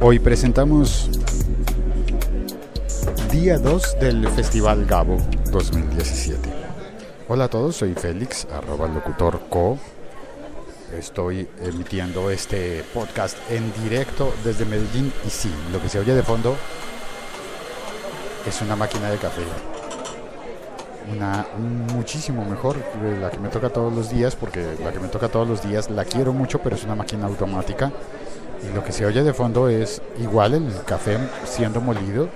Hoy presentamos día 2 del Festival Gabo 2017. Hola a todos, soy Félix, arroba locutor co. Estoy emitiendo este podcast en directo desde Medellín y sí, lo que se oye de fondo es una máquina de café. Una muchísimo mejor que la que me toca todos los días, porque la que me toca todos los días la quiero mucho, pero es una máquina automática y lo que se oye de fondo es igual el café siendo molido,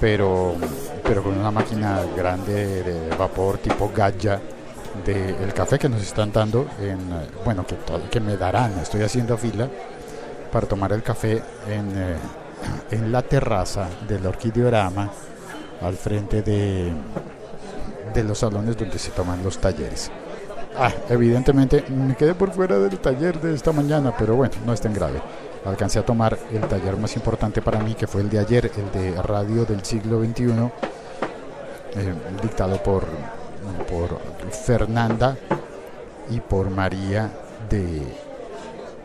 pero, pero con una máquina grande de vapor tipo Gaya del café que nos están dando, en, bueno, que, que me darán, estoy haciendo fila para tomar el café en, eh, en la terraza del Orquideorama al frente de, de los salones donde se toman los talleres. Ah, evidentemente me quedé por fuera del taller de esta mañana, pero bueno, no es tan grave. Alcancé a tomar el taller más importante para mí, que fue el de ayer, el de radio del siglo XXI, eh, dictado por, por Fernanda y por María de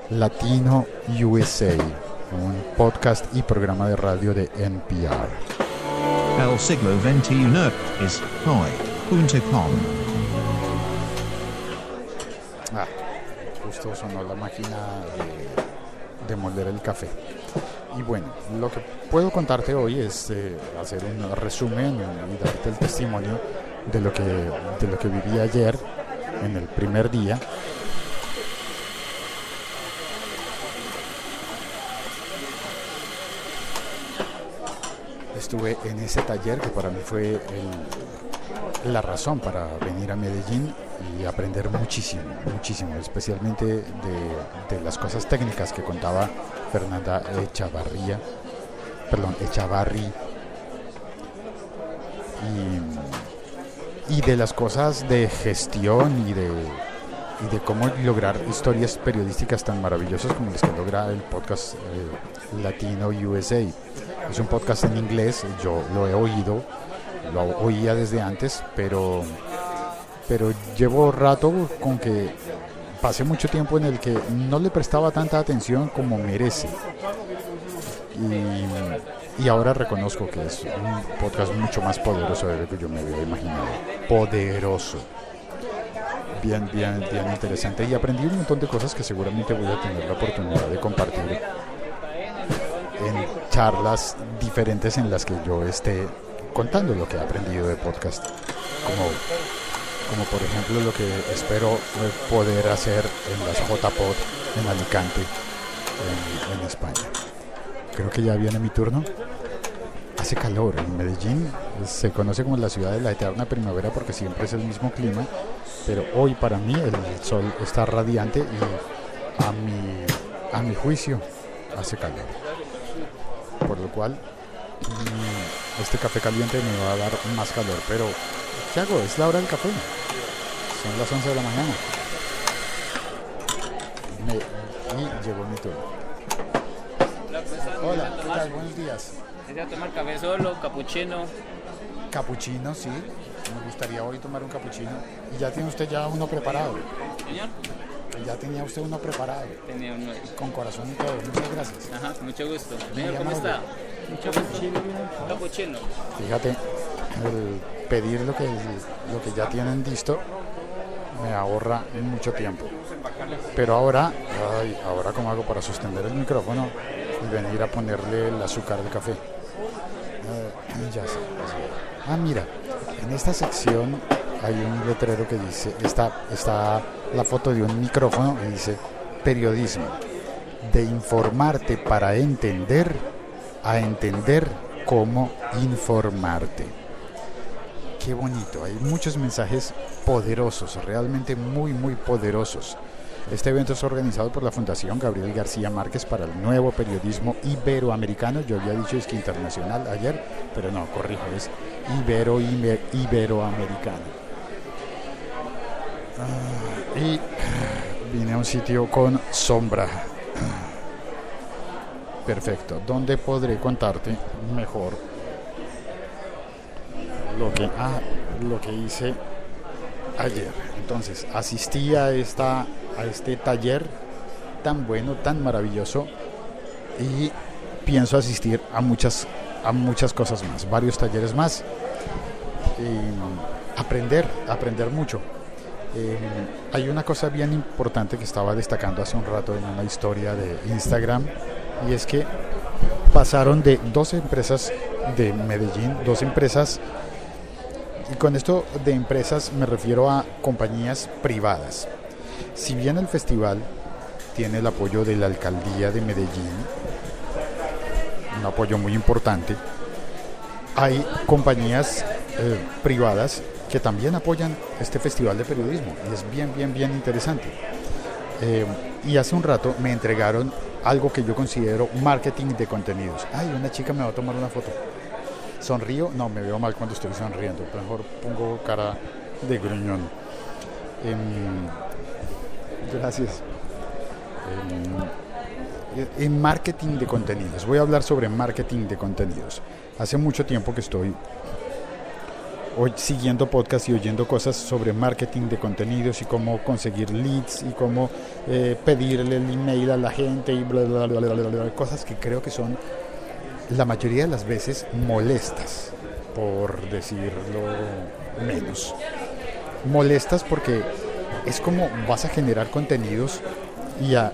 Latino USA, un podcast y programa de radio de NPR. El siglo XXI es hoy.com. justo sonó la máquina de, de moler el café. Y bueno, lo que puedo contarte hoy es eh, hacer un resumen y darte el testimonio de lo que, de lo que viví ayer en el primer día. Estuve en ese taller que para mí fue la razón para venir a Medellín y aprender muchísimo, muchísimo, especialmente de, las cosas técnicas que contaba Fernanda Echavarría, perdón, Echavarri, y, y, de las cosas de gestión y de, y de cómo lograr historias periodísticas tan maravillosas como las que logra el podcast eh, Latino USA. Es un podcast en inglés, yo lo he oído, lo oía desde antes, pero pero llevo rato con que pasé mucho tiempo en el que no le prestaba tanta atención como merece. Y, y, ahora reconozco que es un podcast mucho más poderoso de lo que yo me había imaginado. Poderoso. Bien, bien, bien interesante. Y aprendí un montón de cosas que seguramente voy a tener la oportunidad de compartir en charlas diferentes en las que yo esté contando lo que he aprendido de podcast. Como como por ejemplo lo que espero poder hacer en las JPod en Alicante, en, España. Creo que ya viene mi turno. Hace calor en Medellín, se conoce como la ciudad de la eterna primavera porque siempre es el mismo clima, pero hoy para mí el sol está radiante y a mi, a mi juicio hace calor. Por lo cual este café caliente me va a dar más calor, pero ¿qué hago? Es la hora del café. Son las 11 de la mañana. Me, y llegó mi turno. Hola, ¿qué tal? Buenos días. ¿Quería tomar café solo, capuchino? Capuchino, sí. Me gustaría hoy tomar un capuchino. ¿Y ya tiene usted ya uno preparado? Señor. Ya tenía usted uno preparado. Tenía uno. Con corazón y todo. Muchas gracias. Ajá, mucho gusto. Señor, ¿cómo está? Mucho gusto. Capuchino. Fíjate, el pedir lo que, lo que ya tienen listo me ahorra mucho tiempo. Pero ahora, ahora cómo hago para sostener el micrófono y venir a ponerle el azúcar de café. Sé. Ah, mira, en esta sección hay un letrero que dice, está, está la foto de un micrófono y dice periodismo, de informarte para entender a entender cómo informarte. Qué bonito, hay muchos mensajes poderosos, realmente muy, muy poderosos. Este evento es organizado por la Fundación Gabriel García Márquez para el nuevo periodismo iberoamericano. Yo había dicho es que internacional ayer, pero no, corrijo, es ibero, iber, iberoamericano. Uh, y vine a un sitio con sombra. Perfecto, donde podré contarte mejor lo que, ah, lo que hice ayer. Entonces, asistí a, esta, a este taller tan bueno, tan maravilloso y pienso asistir a muchas, a muchas cosas más, varios talleres más. Y aprender, aprender mucho. Eh, hay una cosa bien importante que estaba destacando hace un rato en una historia de Instagram y es que pasaron de dos empresas de Medellín, dos empresas, y con esto de empresas me refiero a compañías privadas. Si bien el festival tiene el apoyo de la alcaldía de Medellín, un apoyo muy importante, hay compañías eh, privadas que también apoyan este festival de periodismo y es bien, bien, bien interesante. Eh, y hace un rato me entregaron algo que yo considero marketing de contenidos. Ay, una chica me va a tomar una foto. ¿Sonrío? No, me veo mal cuando estoy sonriendo. Mejor pongo cara de gruñón. Em, gracias. Em, en marketing de contenidos. Voy a hablar sobre marketing de contenidos. Hace mucho tiempo que estoy hoy siguiendo podcast y oyendo cosas sobre marketing de contenidos y cómo conseguir leads y cómo eh, pedirle el email a la gente y bla, bla, bla, bla, bla, bla, cosas que creo que son la mayoría de las veces molestas, por decirlo menos. Molestas porque es como vas a generar contenidos y a,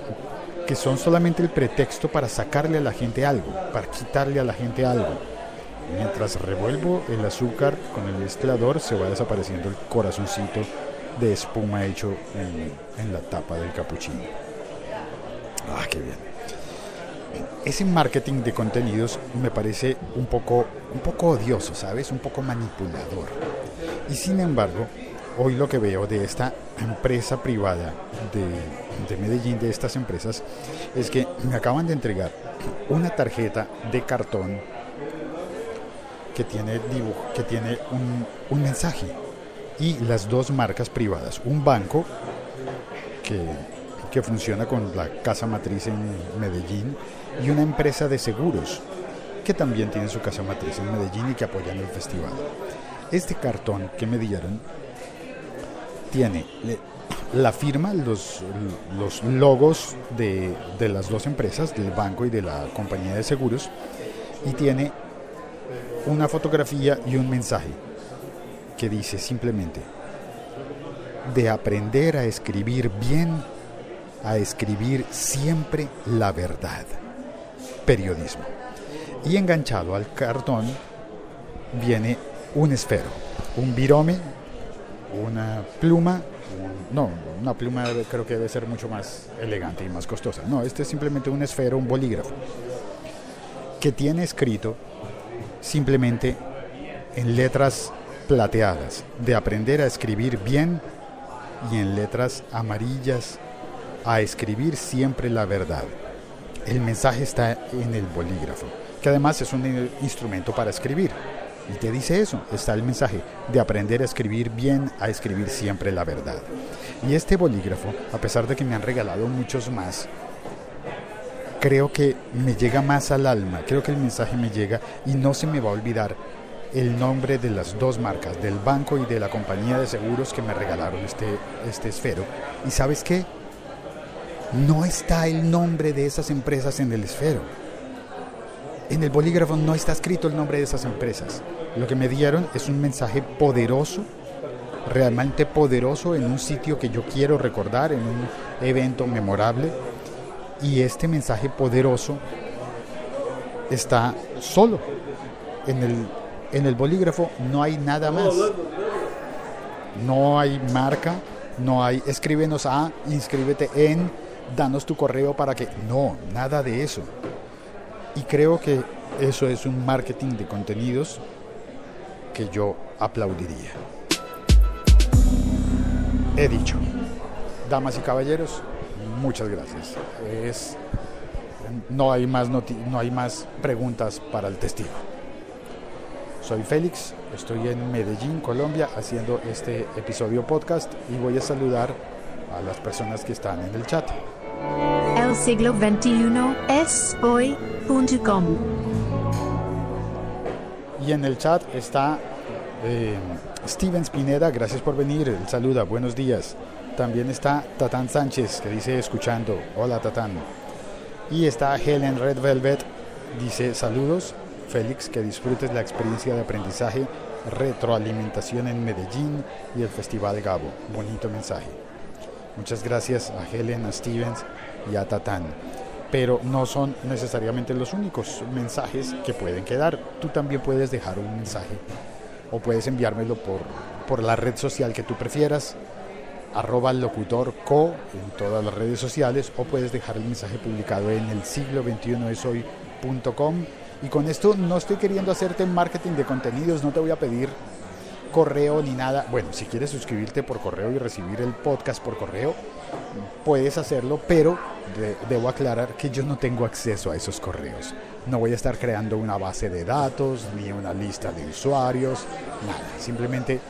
que son solamente el pretexto para sacarle a la gente algo, para quitarle a la gente algo Mientras revuelvo el azúcar con el mezclador, se va desapareciendo el corazoncito de espuma hecho en, la tapa del capuchino. Ah, qué bien. Ese marketing de contenidos me parece un poco, un poco odioso, ¿sabes? Un poco manipulador. Y sin embargo, hoy lo que veo de esta empresa privada de, de Medellín, de estas empresas, es que me acaban de entregar una tarjeta de cartón que tiene, dibujo, que tiene un mensaje y las dos marcas privadas, un banco que, que, funciona con la casa matriz en Medellín y una empresa de seguros que también tiene su casa matriz en Medellín y que apoyan el festival. Este cartón que me dieron tiene la firma, los, los logos de, de las dos empresas, del banco y de la compañía de seguros, y tiene una fotografía y un mensaje que dice simplemente, de aprender a escribir bien, a escribir siempre la verdad. Periodismo. Y enganchado al cartón viene un esfero, un virome, una pluma, no, una pluma creo que debe ser mucho más elegante y más costosa. No, este es simplemente un esfero, un bolígrafo, que tiene escrito simplemente en letras plateadas, de aprender a escribir bien y en letras amarillas a escribir siempre la verdad. El mensaje está en el bolígrafo, que además es un instrumento para escribir. Y te dice eso, está el mensaje de aprender a escribir bien, a escribir siempre la verdad. Y este bolígrafo, a pesar de que me han regalado muchos más, creo que me llega más al alma, creo que el mensaje me llega y no se me va a olvidar el nombre de las dos marcas, del banco y de la compañía de seguros que me regalaron este, este esfero. ¿Y sabes qué? No está el nombre de esas empresas en el esfero. En el bolígrafo no está escrito el nombre de esas empresas. Lo que me dieron es un mensaje poderoso, realmente poderoso, en un sitio que yo quiero recordar, en un evento memorable y este mensaje poderoso está solo. En el, en el bolígrafo no hay nada más. No hay marca, no hay escríbenos a, inscríbete en, danos tu correo para que... No, nada de eso. Y creo que eso es un marketing de contenidos que yo aplaudiría. He dicho, damas y caballeros, muchas gracias. No, hay más no hay más preguntas para el testigo. Soy Félix, estoy en Medellín, Colombia, haciendo este episodio podcast y voy a saludar a las personas que están en el chat. El siglo XXI es hoy.com. Y en el chat está eh, Steven Spineda, gracias por venir, el saluda, buenos días. También está Tatán Sánchez, que dice escuchando, hola Tatán. Y está Helen Red Velvet, Dice, saludos, Félix, que disfrutes la experiencia de aprendizaje, retroalimentación en Medellín y el Festival Gabo. Bonito mensaje. Muchas gracias a Helen, a Stevens y a Tatán. Pero no son necesariamente los únicos mensajes que pueden quedar. Tú también puedes dejar un mensaje o puedes enviármelo por, por la red social que tú prefieras, arroba locutorco en todas las redes sociales o puedes dejar el mensaje publicado en el siglo 21 es hoy.com y con esto no estoy queriendo hacerte marketing de contenidos, no te voy a pedir correo ni nada. Bueno, si quieres suscribirte por correo y recibir el podcast por correo, puedes hacerlo, pero de, debo aclarar que yo no tengo acceso a esos correos. No voy a estar creando una base de datos ni una lista de usuarios, nada. Simplemente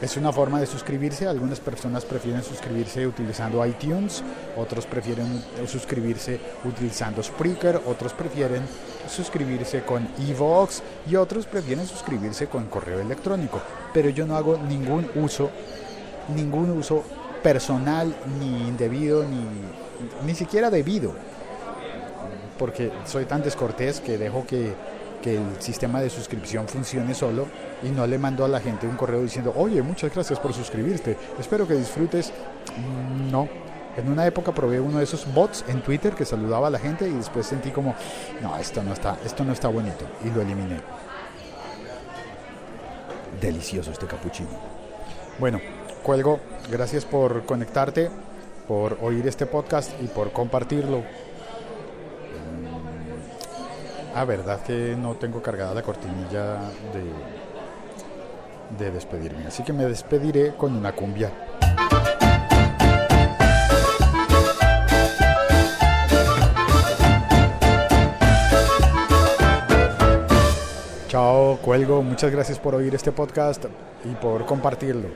es una forma de suscribirse. Algunas personas prefieren suscribirse utilizando iTunes, otros prefieren suscribirse utilizando Spreaker, otros prefieren suscribirse con Evox y otros prefieren suscribirse con correo electrónico. Pero yo no hago ningún uso, ningún uso personal, ni indebido, ni, ni siquiera debido. Porque soy tan descortés que dejo que que el sistema de suscripción funcione solo y no le mando a la gente un correo diciendo, oye, muchas gracias por suscribirte, espero que disfrutes. No, en una época probé uno de esos bots en Twitter que saludaba a la gente y después sentí como, no, esto no está, esto no está bonito y lo eliminé. Delicioso este capuchino. Bueno, cuelgo. Gracias por conectarte, por oír este podcast y por compartirlo. Ah, verdad que no tengo cargada la cortinilla de, de despedirme. Así que me despediré con una cumbia. Chao, cuelgo. Muchas gracias por oír este podcast y por compartirlo.